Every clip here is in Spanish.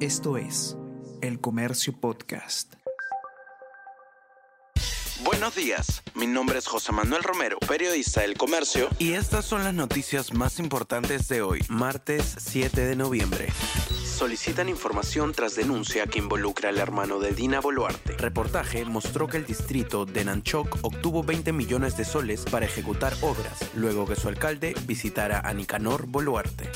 Esto es El Comercio Podcast. Buenos días, mi nombre es José Manuel Romero, periodista del Comercio, y estas son las noticias más importantes de hoy, martes 7 de noviembre solicitan información tras denuncia que involucra al hermano de Dina Boluarte. Reportaje mostró que el distrito de Nanchoc obtuvo 20 millones de soles para ejecutar obras, luego que su alcalde visitara a Nicanor Boluarte.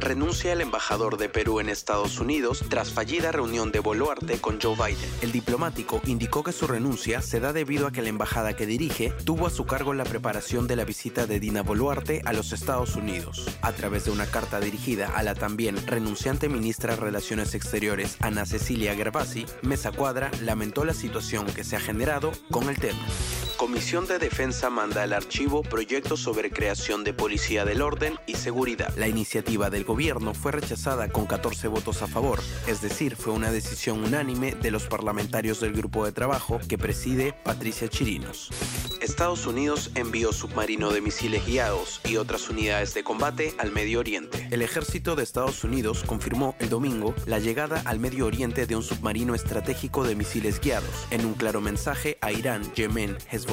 Renuncia el embajador de Perú en Estados Unidos tras fallida reunión de Boluarte con Joe Biden. El diplomático indicó que su renuncia se da debido a que la embajada que dirige tuvo a su cargo la preparación de la visita de Dina Boluarte a los Estados Unidos. A través de una carta dirigida a la también renunciante ministra ministra Relaciones Exteriores, Ana Cecilia Gervasi, Mesa Cuadra lamentó la situación que se ha generado con el tema. Comisión de Defensa manda al archivo proyectos sobre creación de Policía del Orden y Seguridad. La iniciativa del gobierno fue rechazada con 14 votos a favor, es decir, fue una decisión unánime de los parlamentarios del grupo de trabajo que preside Patricia Chirinos. Estados Unidos envió submarino de misiles guiados y otras unidades de combate al Medio Oriente. El ejército de Estados Unidos confirmó el domingo la llegada al Medio Oriente de un submarino estratégico de misiles guiados, en un claro mensaje a Irán, Yemen, Hezbollah,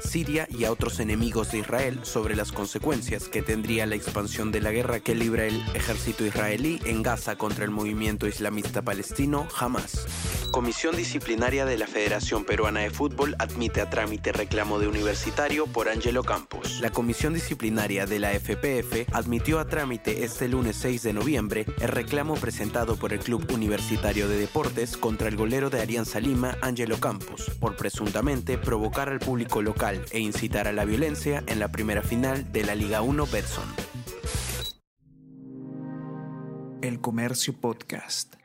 Siria y a otros enemigos de Israel sobre las consecuencias que tendría la expansión de la guerra que libra el ejército israelí en Gaza contra el movimiento islamista palestino Hamas. Comisión Disciplinaria de la Federación Peruana de Fútbol admite a trámite reclamo de universitario por Angelo Campos. La Comisión Disciplinaria de la FPF admitió a trámite este lunes 6 de noviembre el reclamo presentado por el Club Universitario de Deportes contra el golero de Alianza Lima, Angelo Campos, por presuntamente provocar al público local e incitar a la violencia en la primera final de la Liga 1 Betson. El Comercio Podcast.